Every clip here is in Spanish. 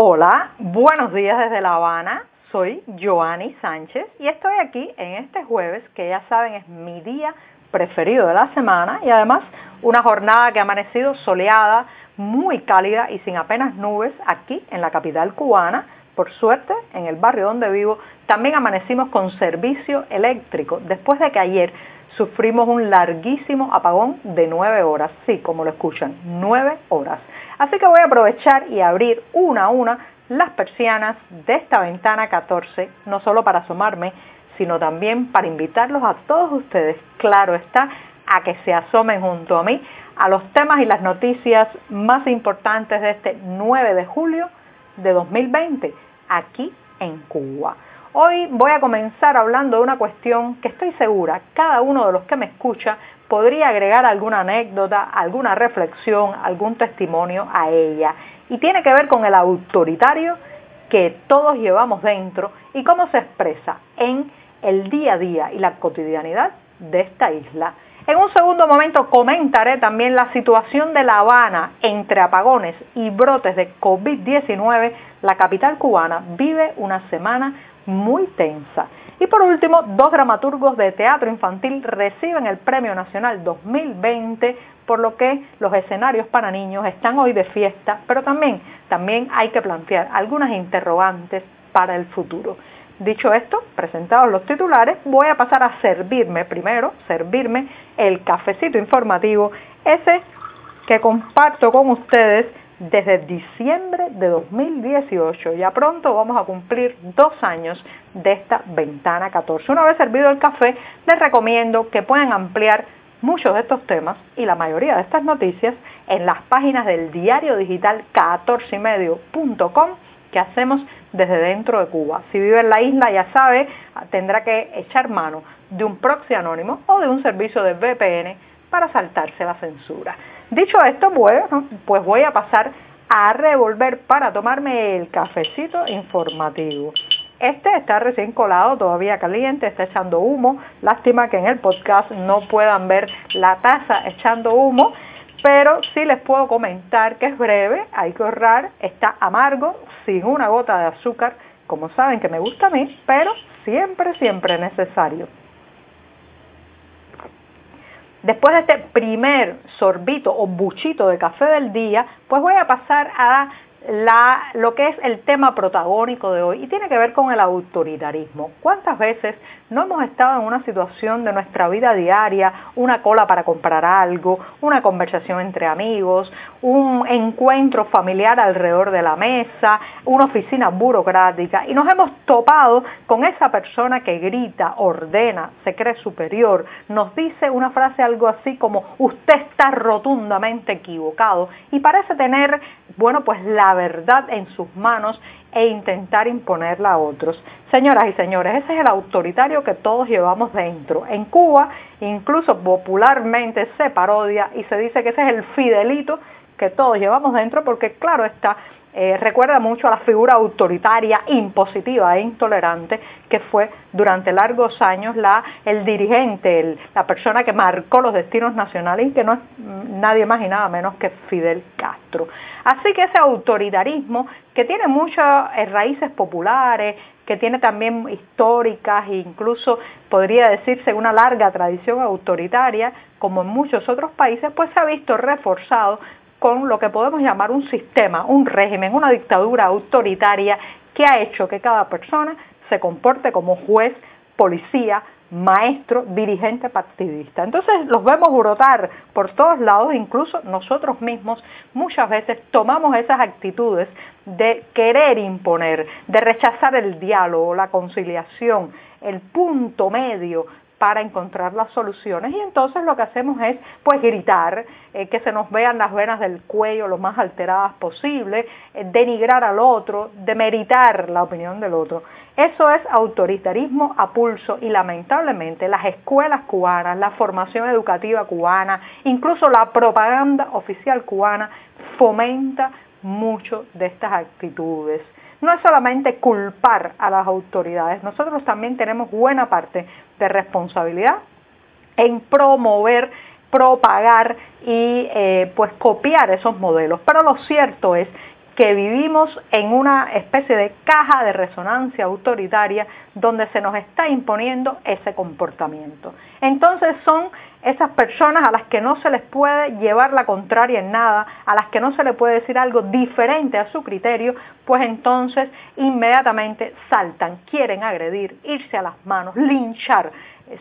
Hola, buenos días desde La Habana. Soy Joanny Sánchez y estoy aquí en este jueves que ya saben es mi día preferido de la semana y además una jornada que ha amanecido soleada, muy cálida y sin apenas nubes aquí en la capital cubana. Por suerte, en el barrio donde vivo, también amanecimos con servicio eléctrico después de que ayer sufrimos un larguísimo apagón de nueve horas. Sí, como lo escuchan, nueve horas. Así que voy a aprovechar y abrir una a una las persianas de esta ventana 14, no solo para asomarme, sino también para invitarlos a todos ustedes, claro está, a que se asomen junto a mí a los temas y las noticias más importantes de este 9 de julio de 2020 aquí en Cuba. Hoy voy a comenzar hablando de una cuestión que estoy segura cada uno de los que me escucha podría agregar alguna anécdota, alguna reflexión, algún testimonio a ella. Y tiene que ver con el autoritario que todos llevamos dentro y cómo se expresa en el día a día y la cotidianidad de esta isla. En un segundo momento comentaré también la situación de La Habana entre apagones y brotes de COVID-19. La capital cubana vive una semana muy tensa. Y por último, dos dramaturgos de teatro infantil reciben el Premio Nacional 2020, por lo que los escenarios para niños están hoy de fiesta, pero también, también hay que plantear algunas interrogantes para el futuro. Dicho esto, presentados los titulares, voy a pasar a servirme primero, servirme el cafecito informativo, ese que comparto con ustedes desde diciembre de 2018. Ya pronto vamos a cumplir dos años de esta ventana 14. Una vez servido el café, les recomiendo que puedan ampliar muchos de estos temas y la mayoría de estas noticias en las páginas del diario digital 14ymedio.com que hacemos desde dentro de Cuba. Si vive en la isla, ya sabe, tendrá que echar mano de un proxy anónimo o de un servicio de VPN para saltarse la censura. Dicho esto, bueno, pues voy a pasar a revolver para tomarme el cafecito informativo. Este está recién colado, todavía caliente, está echando humo. Lástima que en el podcast no puedan ver la taza echando humo, pero sí les puedo comentar que es breve, hay que ahorrar, está amargo, sin una gota de azúcar, como saben que me gusta a mí, pero siempre, siempre necesario. Después de este primer sorbito o buchito de café del día, pues voy a pasar a lo que es el tema protagónico de hoy y tiene que ver con el autoritarismo. ¿Cuántas veces no hemos estado en una situación de nuestra vida diaria, una cola para comprar algo, una conversación entre amigos, un encuentro familiar alrededor de la mesa, una oficina burocrática y nos hemos topado con esa persona que grita, ordena, se cree superior, nos dice una frase algo así como usted está rotundamente equivocado y parece tener, bueno, pues la verdad en sus manos e intentar imponerla a otros. Señoras y señores, ese es el autoritario que todos llevamos dentro. En Cuba, incluso popularmente se parodia y se dice que ese es el fidelito que todos llevamos dentro porque claro está, eh, recuerda mucho a la figura autoritaria, impositiva e intolerante que fue durante largos años la, el dirigente, la persona que marcó los destinos nacionales y que no es nadie más y nada menos que Fidel Castro. Así que ese autoritarismo que tiene muchas eh, raíces populares, que tiene también históricas e incluso podría decirse una larga tradición autoritaria, como en muchos otros países, pues se ha visto reforzado con lo que podemos llamar un sistema, un régimen, una dictadura autoritaria que ha hecho que cada persona se comporte como juez, policía, maestro, dirigente partidista. Entonces los vemos brotar por todos lados, incluso nosotros mismos muchas veces tomamos esas actitudes de querer imponer, de rechazar el diálogo, la conciliación, el punto medio para encontrar las soluciones y entonces lo que hacemos es pues gritar, eh, que se nos vean las venas del cuello lo más alteradas posible, eh, denigrar al otro, demeritar la opinión del otro. Eso es autoritarismo a pulso y lamentablemente las escuelas cubanas, la formación educativa cubana, incluso la propaganda oficial cubana fomenta mucho de estas actitudes no es solamente culpar a las autoridades, nosotros también tenemos buena parte de responsabilidad en promover, propagar y eh, pues copiar esos modelos. Pero lo cierto es que vivimos en una especie de caja de resonancia autoritaria donde se nos está imponiendo ese comportamiento. Entonces son esas personas a las que no se les puede llevar la contraria en nada, a las que no se les puede decir algo diferente a su criterio, pues entonces inmediatamente saltan, quieren agredir, irse a las manos, linchar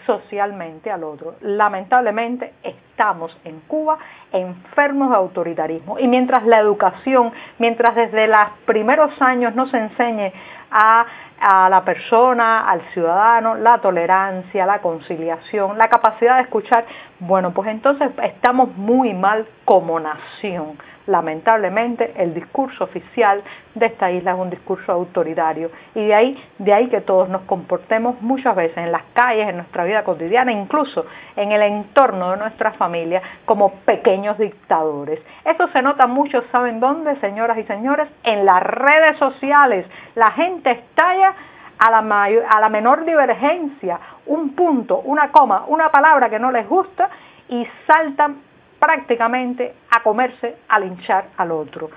socialmente al otro. Lamentablemente estamos en Cuba enfermos de autoritarismo y mientras la educación, mientras desde los primeros años no se enseñe a, a la persona, al ciudadano, la tolerancia, la conciliación, la capacidad de escuchar, bueno, pues entonces estamos muy mal como nación lamentablemente el discurso oficial de esta isla es un discurso autoritario y de ahí, de ahí que todos nos comportemos muchas veces en las calles, en nuestra vida cotidiana, incluso en el entorno de nuestra familia como pequeños dictadores. Eso se nota mucho, ¿saben dónde, señoras y señores? En las redes sociales. La gente estalla a la, menor divergencia, un punto, una coma, una palabra que no les gusta y saltan prácticamente a comerse, a linchar al otro.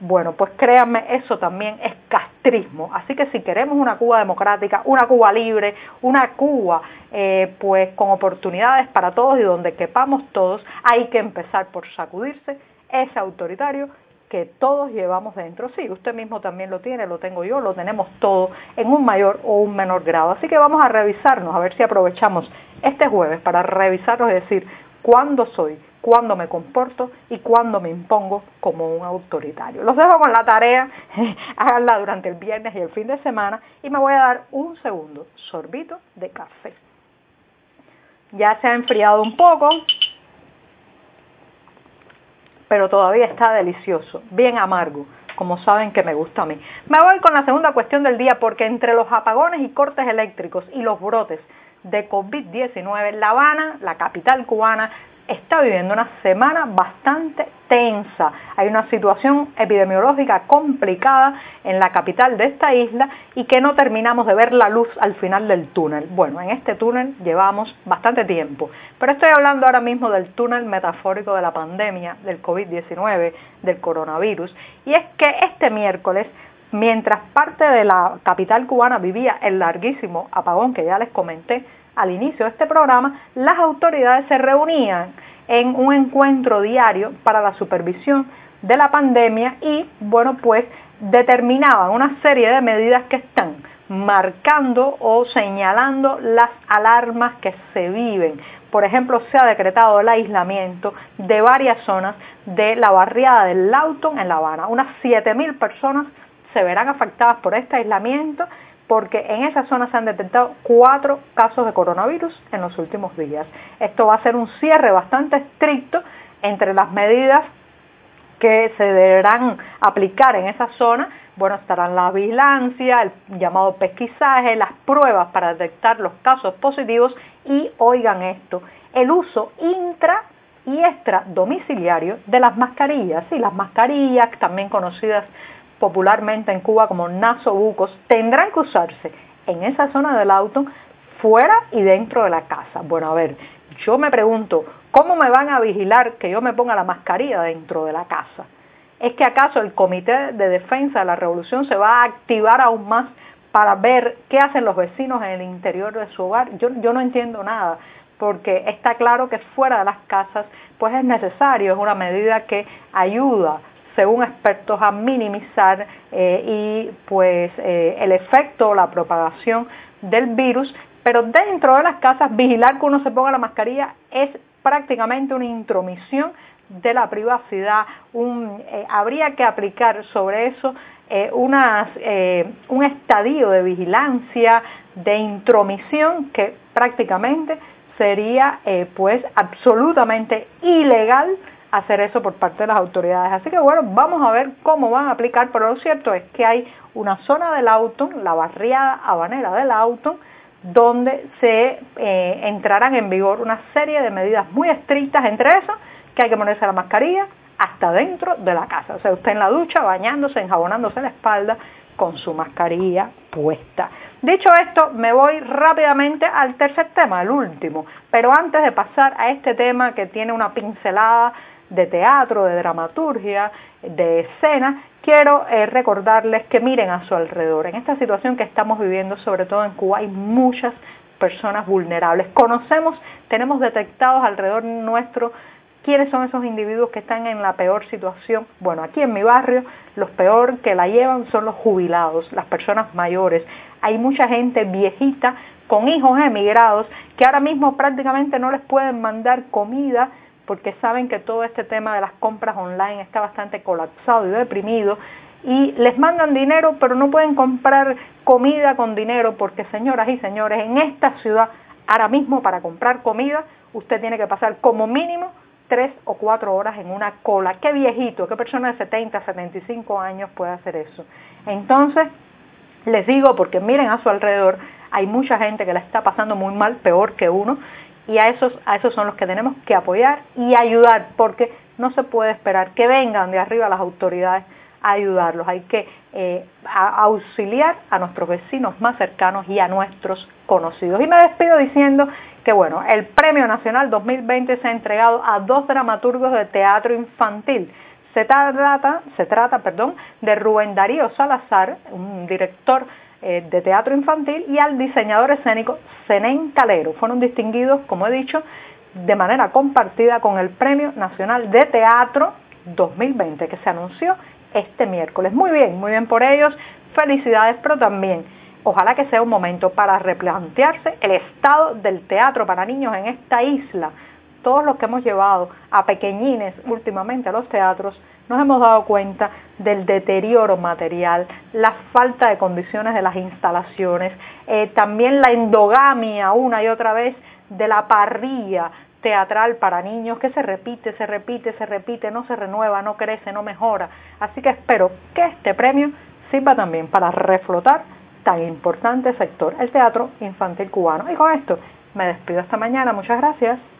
Bueno, pues créanme, eso también es castrismo. Así que si queremos una Cuba democrática, una Cuba libre, una Cuba eh, pues con oportunidades para todos y donde quepamos todos, hay que empezar por sacudirse ese autoritario que todos llevamos dentro. Sí, usted mismo también lo tiene, lo tengo yo, lo tenemos todos en un mayor o un menor grado. Así que vamos a revisarnos, a ver si aprovechamos este jueves para revisarnos y decir cuándo soy cuándo me comporto y cuándo me impongo como un autoritario. Los dejo con la tarea, háganla durante el viernes y el fin de semana y me voy a dar un segundo sorbito de café. Ya se ha enfriado un poco, pero todavía está delicioso, bien amargo, como saben que me gusta a mí. Me voy con la segunda cuestión del día porque entre los apagones y cortes eléctricos y los brotes de COVID-19, La Habana, la capital cubana, está viviendo una semana bastante tensa. Hay una situación epidemiológica complicada en la capital de esta isla y que no terminamos de ver la luz al final del túnel. Bueno, en este túnel llevamos bastante tiempo, pero estoy hablando ahora mismo del túnel metafórico de la pandemia, del COVID-19, del coronavirus. Y es que este miércoles mientras parte de la capital cubana vivía el larguísimo apagón que ya les comenté, al inicio de este programa, las autoridades se reunían en un encuentro diario para la supervisión de la pandemia y, bueno, pues determinaban una serie de medidas que están marcando o señalando las alarmas que se viven. Por ejemplo, se ha decretado el aislamiento de varias zonas de la barriada del Lauton en La Habana. Unas 7.000 personas se verán afectadas por este aislamiento porque en esa zona se han detectado cuatro casos de coronavirus en los últimos días. Esto va a ser un cierre bastante estricto entre las medidas que se deberán aplicar en esa zona. Bueno, estarán la vigilancia, el llamado pesquisaje, las pruebas para detectar los casos positivos y, oigan esto, el uso intra y extra domiciliario de las mascarillas. Sí, las mascarillas, también conocidas popularmente en Cuba como nasobucos, tendrán que usarse en esa zona del auto, fuera y dentro de la casa. Bueno, a ver, yo me pregunto, ¿cómo me van a vigilar que yo me ponga la mascarilla dentro de la casa? ¿Es que acaso el Comité de Defensa de la Revolución se va a activar aún más para ver qué hacen los vecinos en el interior de su hogar? Yo, yo no entiendo nada, porque está claro que fuera de las casas pues es necesario, es una medida que ayuda según expertos, a minimizar eh, y pues eh, el efecto, la propagación del virus, pero dentro de las casas vigilar que uno se ponga la mascarilla es prácticamente una intromisión de la privacidad. Un, eh, habría que aplicar sobre eso unas, un estadio de vigilancia, de intromisión que prácticamente sería pues absolutamente ilegal hacer eso por parte de las autoridades. Así que bueno, vamos a ver cómo van a aplicar, pero lo cierto es que hay una zona del auto, la barriada habanera del auto, donde se eh, entrarán en vigor una serie de medidas muy estrictas, entre esas que hay que ponerse la mascarilla hasta dentro de la casa. O sea, usted en la ducha, bañándose, enjabonándose la espalda con su mascarilla puesta. Dicho esto, me voy rápidamente al tercer tema, el último. Pero antes de pasar a este tema que tiene una pincelada de teatro, de dramaturgia, de escena, quiero eh, recordarles que miren a su alrededor. En esta situación que estamos viviendo, sobre todo en Cuba, hay muchas personas vulnerables. Conocemos, tenemos detectados alrededor nuestro quiénes son esos individuos que están en la peor situación. Bueno, aquí en mi barrio los peor que la llevan son los jubilados, las personas mayores. Hay mucha gente viejita con hijos emigrados que ahora mismo prácticamente no les pueden mandar comida porque saben que todo este tema de las compras online está bastante colapsado y deprimido y les mandan dinero pero no pueden comprar comida con dinero porque señoras y señores, en esta ciudad ahora mismo para comprar comida usted tiene que pasar como mínimo tres o cuatro horas en una cola. Qué viejito, qué persona de 70, 75 años puede hacer eso. Entonces, les digo, porque miren a su alrededor, hay mucha gente que la está pasando muy mal, peor que uno, y a esos, a esos son los que tenemos que apoyar y ayudar, porque no se puede esperar que vengan de arriba las autoridades a ayudarlos, hay que eh, auxiliar a nuestros vecinos más cercanos y a nuestros conocidos. Y me despido diciendo que bueno, el Premio Nacional 2020 se ha entregado a dos dramaturgos de teatro infantil. Se trata, se trata perdón, de Rubén Darío Salazar, un director eh, de teatro infantil, y al diseñador escénico Zenén Calero. Fueron distinguidos, como he dicho, de manera compartida con el Premio Nacional de Teatro 2020 que se anunció este miércoles. Muy bien, muy bien por ellos. Felicidades, pero también ojalá que sea un momento para replantearse el estado del teatro para niños en esta isla. Todos los que hemos llevado a pequeñines últimamente a los teatros nos hemos dado cuenta del deterioro material, la falta de condiciones de las instalaciones, eh, también la endogamia una y otra vez de la parrilla teatral para niños que se repite, se repite, se repite, no se renueva, no crece, no mejora. Así que espero que este premio sirva también para reflotar tan importante sector, el teatro infantil cubano. Y con esto me despido esta mañana. Muchas gracias.